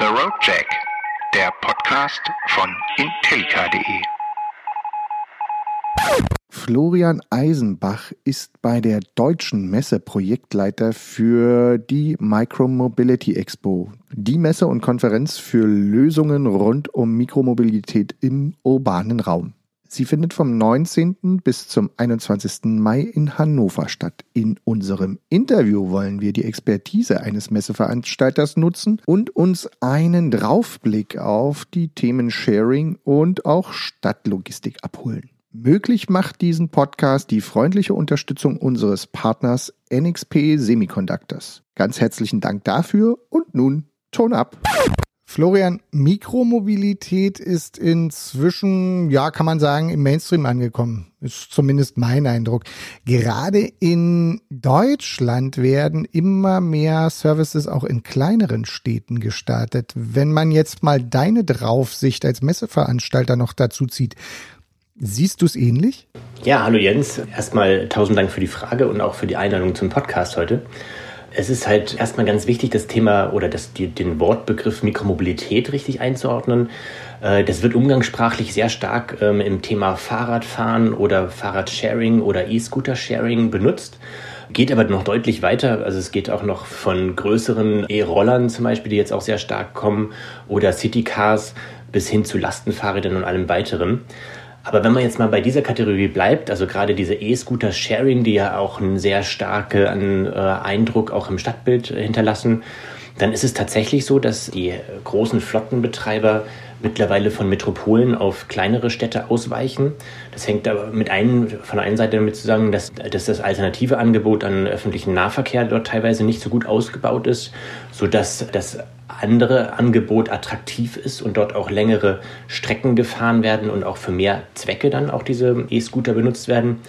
The Road Jack, der Podcast von Intellica.de. Florian Eisenbach ist bei der Deutschen Messe Projektleiter für die Micromobility Expo, die Messe und Konferenz für Lösungen rund um Mikromobilität im urbanen Raum. Sie findet vom 19. bis zum 21. Mai in Hannover statt. In unserem Interview wollen wir die Expertise eines Messeveranstalters nutzen und uns einen Draufblick auf die Themen Sharing und auch Stadtlogistik abholen. Möglich macht diesen Podcast die freundliche Unterstützung unseres Partners NXP Semiconductors. Ganz herzlichen Dank dafür und nun Ton ab. Florian, Mikromobilität ist inzwischen, ja, kann man sagen, im Mainstream angekommen. Ist zumindest mein Eindruck. Gerade in Deutschland werden immer mehr Services auch in kleineren Städten gestartet. Wenn man jetzt mal deine Draufsicht als Messeveranstalter noch dazu zieht, siehst du es ähnlich? Ja, hallo Jens. Erstmal tausend Dank für die Frage und auch für die Einladung zum Podcast heute. Es ist halt erstmal ganz wichtig, das Thema oder das, die, den Wortbegriff Mikromobilität richtig einzuordnen. Äh, das wird umgangssprachlich sehr stark ähm, im Thema Fahrradfahren oder Fahrradsharing oder E-Scooter-Sharing benutzt. Geht aber noch deutlich weiter. Also es geht auch noch von größeren E-Rollern zum Beispiel, die jetzt auch sehr stark kommen, oder Citycars bis hin zu Lastenfahrrädern und allem weiteren. Aber wenn man jetzt mal bei dieser Kategorie bleibt, also gerade diese E-Scooter-Sharing, die ja auch einen sehr starken äh, Eindruck auch im Stadtbild hinterlassen, dann ist es tatsächlich so, dass die großen Flottenbetreiber mittlerweile von Metropolen auf kleinere Städte ausweichen. Das hängt aber mit einen, von der einen Seite damit zusammen, dass, dass das alternative Angebot an öffentlichen Nahverkehr dort teilweise nicht so gut ausgebaut ist, sodass das andere Angebot attraktiv ist und dort auch längere Strecken gefahren werden und auch für mehr Zwecke dann auch diese E-Scooter benutzt werden.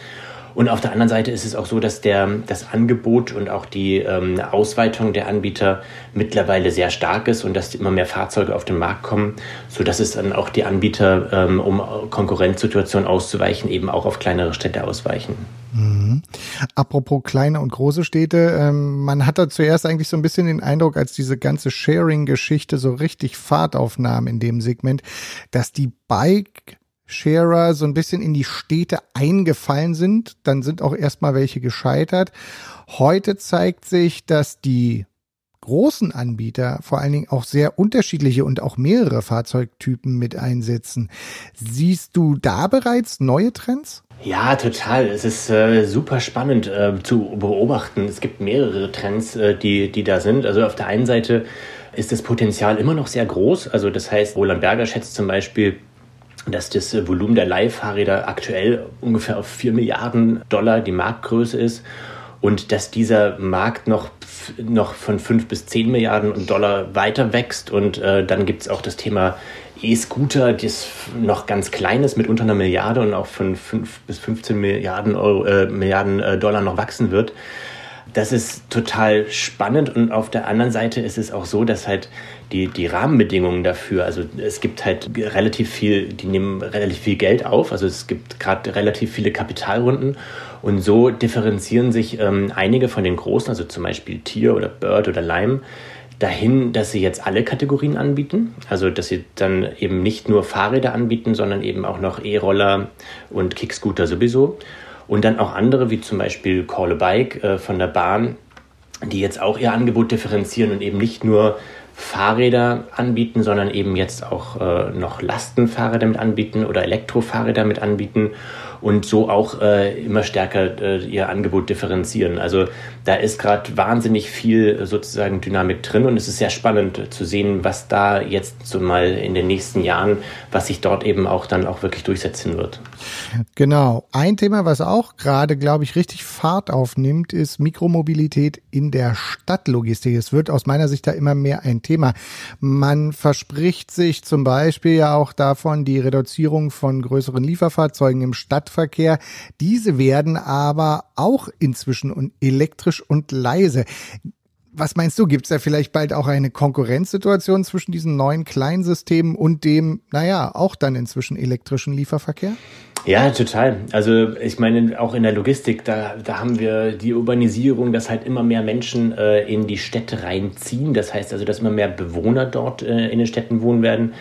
Und auf der anderen Seite ist es auch so, dass der, das Angebot und auch die ähm, Ausweitung der Anbieter mittlerweile sehr stark ist und dass immer mehr Fahrzeuge auf den Markt kommen, sodass es dann auch die Anbieter, ähm, um Konkurrenzsituationen auszuweichen, eben auch auf kleinere Städte ausweichen. Mhm. Apropos kleine und große Städte, ähm, man hat da zuerst eigentlich so ein bisschen den Eindruck, als diese ganze Sharing-Geschichte so richtig Fahrt aufnahm in dem Segment, dass die Bike Sharer so ein bisschen in die Städte eingefallen sind. Dann sind auch erstmal welche gescheitert. Heute zeigt sich, dass die großen Anbieter vor allen Dingen auch sehr unterschiedliche und auch mehrere Fahrzeugtypen mit einsetzen. Siehst du da bereits neue Trends? Ja, total. Es ist äh, super spannend äh, zu beobachten. Es gibt mehrere Trends, äh, die, die da sind. Also auf der einen Seite ist das Potenzial immer noch sehr groß. Also das heißt, Roland Berger schätzt zum Beispiel, dass das äh, Volumen der Leihfahrräder aktuell ungefähr auf 4 Milliarden Dollar die Marktgröße ist und dass dieser Markt noch, noch von 5 bis 10 Milliarden Dollar weiter wächst. Und äh, dann gibt es auch das Thema E-Scooter, das noch ganz klein ist mit unter einer Milliarde und auch von 5 bis 15 Milliarden, Euro, äh, Milliarden äh, Dollar noch wachsen wird. Das ist total spannend und auf der anderen Seite ist es auch so, dass halt die, die Rahmenbedingungen dafür, also es gibt halt relativ viel, die nehmen relativ viel Geld auf, also es gibt gerade relativ viele Kapitalrunden und so differenzieren sich ähm, einige von den großen, also zum Beispiel Tier oder Bird oder Lime, dahin, dass sie jetzt alle Kategorien anbieten. Also dass sie dann eben nicht nur Fahrräder anbieten, sondern eben auch noch E-Roller und Kickscooter sowieso. Und dann auch andere, wie zum Beispiel Call a Bike äh, von der Bahn, die jetzt auch ihr Angebot differenzieren und eben nicht nur Fahrräder anbieten, sondern eben jetzt auch äh, noch Lastenfahrräder mit anbieten oder Elektrofahrräder mit anbieten und so auch äh, immer stärker äh, ihr Angebot differenzieren. Also da ist gerade wahnsinnig viel sozusagen Dynamik drin und es ist sehr spannend zu sehen, was da jetzt so mal in den nächsten Jahren, was sich dort eben auch dann auch wirklich durchsetzen wird. Genau. Ein Thema, was auch gerade, glaube ich, richtig Fahrt aufnimmt, ist Mikromobilität in der Stadtlogistik. Es wird aus meiner Sicht da immer mehr ein Thema. Man verspricht sich zum Beispiel ja auch davon die Reduzierung von größeren Lieferfahrzeugen im Stadt Stadtverkehr. Diese werden aber auch inzwischen elektrisch und leise. Was meinst du, gibt es da vielleicht bald auch eine Konkurrenzsituation zwischen diesen neuen Kleinsystemen und dem, naja, auch dann inzwischen elektrischen Lieferverkehr? Ja, total. Also ich meine, auch in der Logistik, da, da haben wir die Urbanisierung, dass halt immer mehr Menschen äh, in die Städte reinziehen. Das heißt also, dass immer mehr Bewohner dort äh, in den Städten wohnen werden.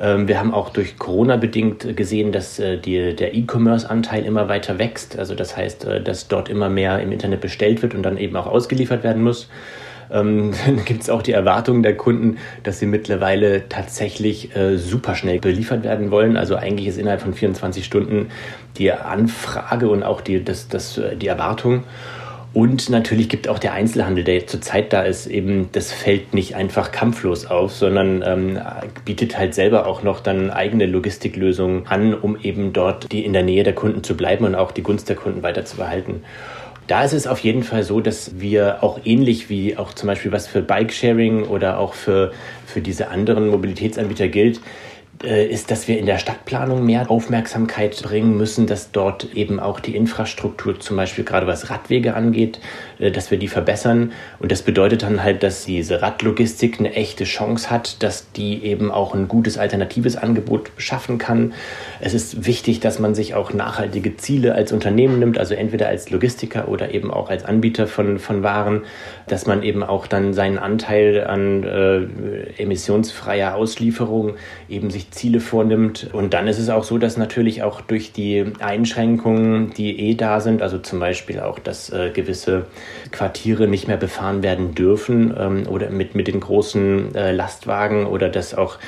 Ähm, wir haben auch durch Corona bedingt gesehen, dass äh, die, der E-Commerce-Anteil immer weiter wächst. Also das heißt, äh, dass dort immer mehr im Internet bestellt wird und dann eben auch ausgeliefert werden muss ähm, gibt es auch die Erwartung der Kunden, dass sie mittlerweile tatsächlich äh, super schnell beliefert werden wollen. Also eigentlich ist innerhalb von 24 Stunden die Anfrage und auch die, das, das, äh, die Erwartung. Und natürlich gibt auch der Einzelhandel, der zurzeit da ist, eben das fällt nicht einfach kampflos auf, sondern ähm, bietet halt selber auch noch dann eigene Logistiklösungen an, um eben dort die in der Nähe der Kunden zu bleiben und auch die Gunst der Kunden weiter zu behalten. Da ist es auf jeden Fall so, dass wir auch ähnlich wie auch zum Beispiel was für Bikesharing oder auch für, für diese anderen Mobilitätsanbieter gilt, äh, ist, dass wir in der Stadtplanung mehr Aufmerksamkeit bringen müssen, dass dort eben auch die Infrastruktur, zum Beispiel gerade was Radwege angeht, äh, dass wir die verbessern. Und das bedeutet dann halt, dass diese Radlogistik eine echte Chance hat, dass die eben auch ein gutes alternatives Angebot schaffen kann. Es ist wichtig, dass man sich auch nachhaltige Ziele als Unternehmen nimmt, also entweder als Logistiker oder eben auch als Anbieter von, von Waren, dass man eben auch dann seinen Anteil an äh, emissionsfreier Auslieferung eben sich Ziele vornimmt. Und dann ist es auch so, dass natürlich auch durch die Einschränkungen, die eh da sind, also zum Beispiel auch, dass äh, gewisse Quartiere nicht mehr befahren werden dürfen ähm, oder mit, mit den großen äh, Lastwagen oder dass auch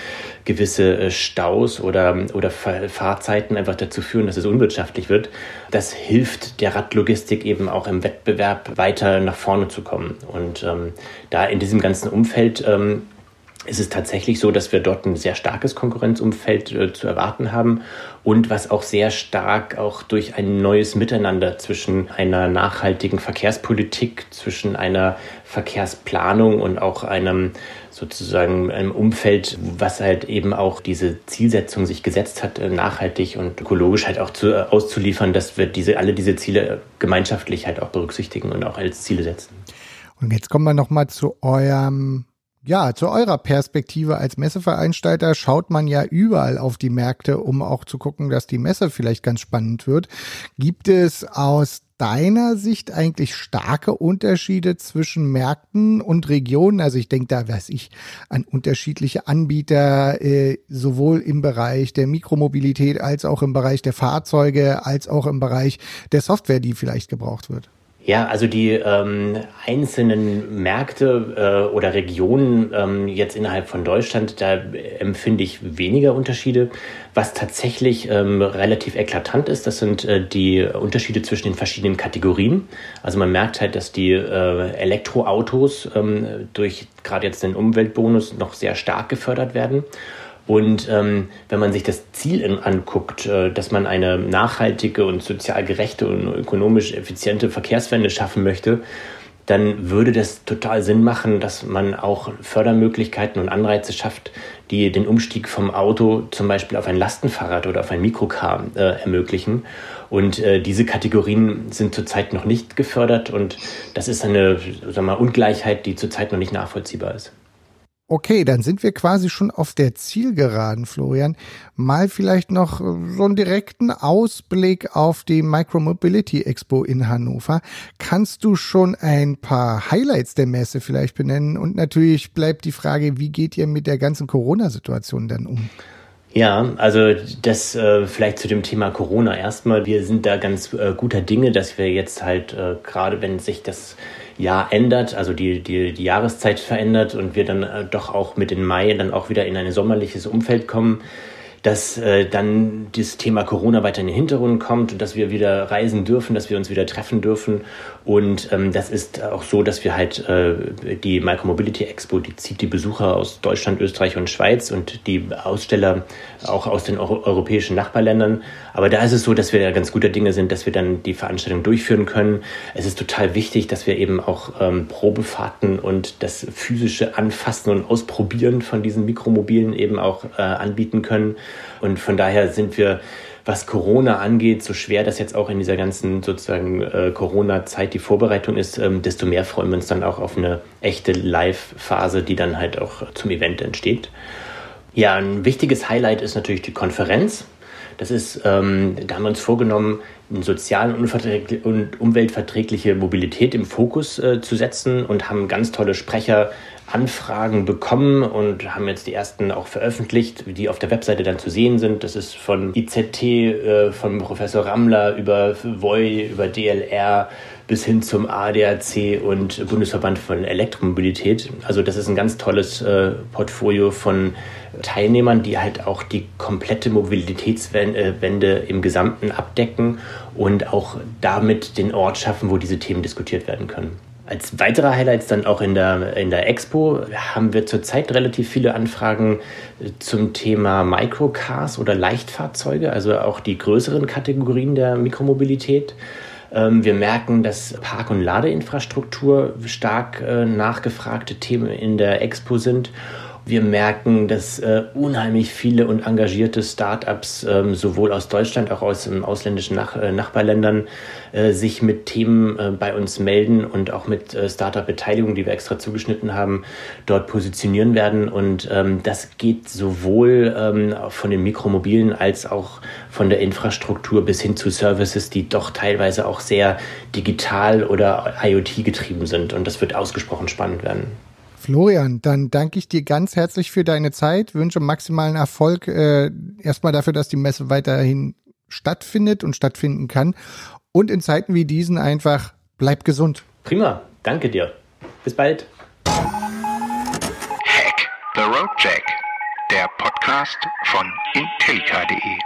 gewisse äh, Staus oder, oder Fahrzeiten einfach dazu führen, dass es unwirtschaftlich wird. Das hilft der Radlogistik eben auch im Wettbewerb weiter nach vorne zu kommen. Und ähm, da in diesem ganzen Umfeld ähm, ist es tatsächlich so, dass wir dort ein sehr starkes Konkurrenzumfeld äh, zu erwarten haben und was auch sehr stark auch durch ein neues Miteinander zwischen einer nachhaltigen Verkehrspolitik, zwischen einer Verkehrsplanung und auch einem sozusagen einem Umfeld, was halt eben auch diese Zielsetzung sich gesetzt hat, äh, nachhaltig und ökologisch halt auch zu, äh, auszuliefern, dass wir diese, alle diese Ziele gemeinschaftlich halt auch berücksichtigen und auch als Ziele setzen. Und jetzt kommen wir nochmal zu eurem ja, zu eurer Perspektive als Messeveranstalter schaut man ja überall auf die Märkte, um auch zu gucken, dass die Messe vielleicht ganz spannend wird. Gibt es aus deiner Sicht eigentlich starke Unterschiede zwischen Märkten und Regionen? Also ich denke da, weiß ich, an unterschiedliche Anbieter, äh, sowohl im Bereich der Mikromobilität als auch im Bereich der Fahrzeuge, als auch im Bereich der Software, die vielleicht gebraucht wird. Ja, also die ähm, einzelnen Märkte äh, oder Regionen ähm, jetzt innerhalb von Deutschland, da empfinde ich weniger Unterschiede. Was tatsächlich ähm, relativ eklatant ist, das sind äh, die Unterschiede zwischen den verschiedenen Kategorien. Also man merkt halt, dass die äh, Elektroautos ähm, durch gerade jetzt den Umweltbonus noch sehr stark gefördert werden. Und ähm, wenn man sich das Ziel in, anguckt, äh, dass man eine nachhaltige und sozial gerechte und ökonomisch effiziente Verkehrswende schaffen möchte, dann würde das total Sinn machen, dass man auch Fördermöglichkeiten und Anreize schafft, die den Umstieg vom Auto zum Beispiel auf ein Lastenfahrrad oder auf ein Mikrocar äh, ermöglichen. Und äh, diese Kategorien sind zurzeit noch nicht gefördert und das ist eine sagen wir mal, Ungleichheit, die zurzeit noch nicht nachvollziehbar ist. Okay, dann sind wir quasi schon auf der Zielgeraden, Florian. Mal vielleicht noch so einen direkten Ausblick auf die Micromobility Expo in Hannover. Kannst du schon ein paar Highlights der Messe vielleicht benennen? Und natürlich bleibt die Frage, wie geht ihr mit der ganzen Corona-Situation dann um? Ja, also das äh, vielleicht zu dem Thema Corona erstmal. Wir sind da ganz äh, guter Dinge, dass wir jetzt halt äh, gerade, wenn sich das Jahr ändert, also die, die, die Jahreszeit verändert und wir dann äh, doch auch mit dem Mai dann auch wieder in ein sommerliches Umfeld kommen, dass äh, dann das Thema Corona weiter in den Hintergrund kommt und dass wir wieder reisen dürfen, dass wir uns wieder treffen dürfen. Und ähm, das ist auch so, dass wir halt äh, die Micromobility Expo, die zieht die Besucher aus Deutschland, Österreich und Schweiz und die Aussteller auch aus den Euro europäischen Nachbarländern. Aber da ist es so, dass wir ganz guter Dinge sind, dass wir dann die Veranstaltung durchführen können. Es ist total wichtig, dass wir eben auch ähm, Probefahrten und das physische Anfassen und Ausprobieren von diesen Mikromobilen eben auch äh, anbieten können. Und von daher sind wir was Corona angeht, so schwer das jetzt auch in dieser ganzen sozusagen äh, Corona-Zeit die Vorbereitung ist, ähm, desto mehr freuen wir uns dann auch auf eine echte Live-Phase, die dann halt auch zum Event entsteht. Ja, ein wichtiges Highlight ist natürlich die Konferenz. Das ist, ähm, da haben wir uns vorgenommen, eine sozial und umweltverträgliche Mobilität im Fokus äh, zu setzen und haben ganz tolle Sprecher Anfragen bekommen und haben jetzt die ersten auch veröffentlicht, die auf der Webseite dann zu sehen sind. Das ist von IZT, äh, von Professor Rammler über VOI, über DLR bis hin zum ADAC und Bundesverband von Elektromobilität. Also das ist ein ganz tolles äh, Portfolio von Teilnehmern, die halt auch die komplette Mobilitätswende im Gesamten abdecken und auch damit den Ort schaffen, wo diese Themen diskutiert werden können. Als weitere Highlights dann auch in der, in der Expo haben wir zurzeit relativ viele Anfragen zum Thema Microcars oder Leichtfahrzeuge, also auch die größeren Kategorien der Mikromobilität. Ähm, wir merken, dass Park- und Ladeinfrastruktur stark äh, nachgefragte Themen in der Expo sind wir merken, dass äh, unheimlich viele und engagierte Startups ähm, sowohl aus Deutschland auch aus ähm, ausländischen Nach äh, Nachbarländern äh, sich mit Themen äh, bei uns melden und auch mit äh, Startup-Beteiligung, die wir extra zugeschnitten haben, dort positionieren werden. Und ähm, das geht sowohl ähm, von den Mikromobilen als auch von der Infrastruktur bis hin zu Services, die doch teilweise auch sehr digital oder IoT getrieben sind. Und das wird ausgesprochen spannend werden. Florian, dann danke ich dir ganz herzlich für deine Zeit, wünsche maximalen Erfolg äh, erstmal dafür, dass die Messe weiterhin stattfindet und stattfinden kann. Und in Zeiten wie diesen einfach bleib gesund. Prima, danke dir. Bis bald. Hack the Road Jack, der Podcast von intellica.de.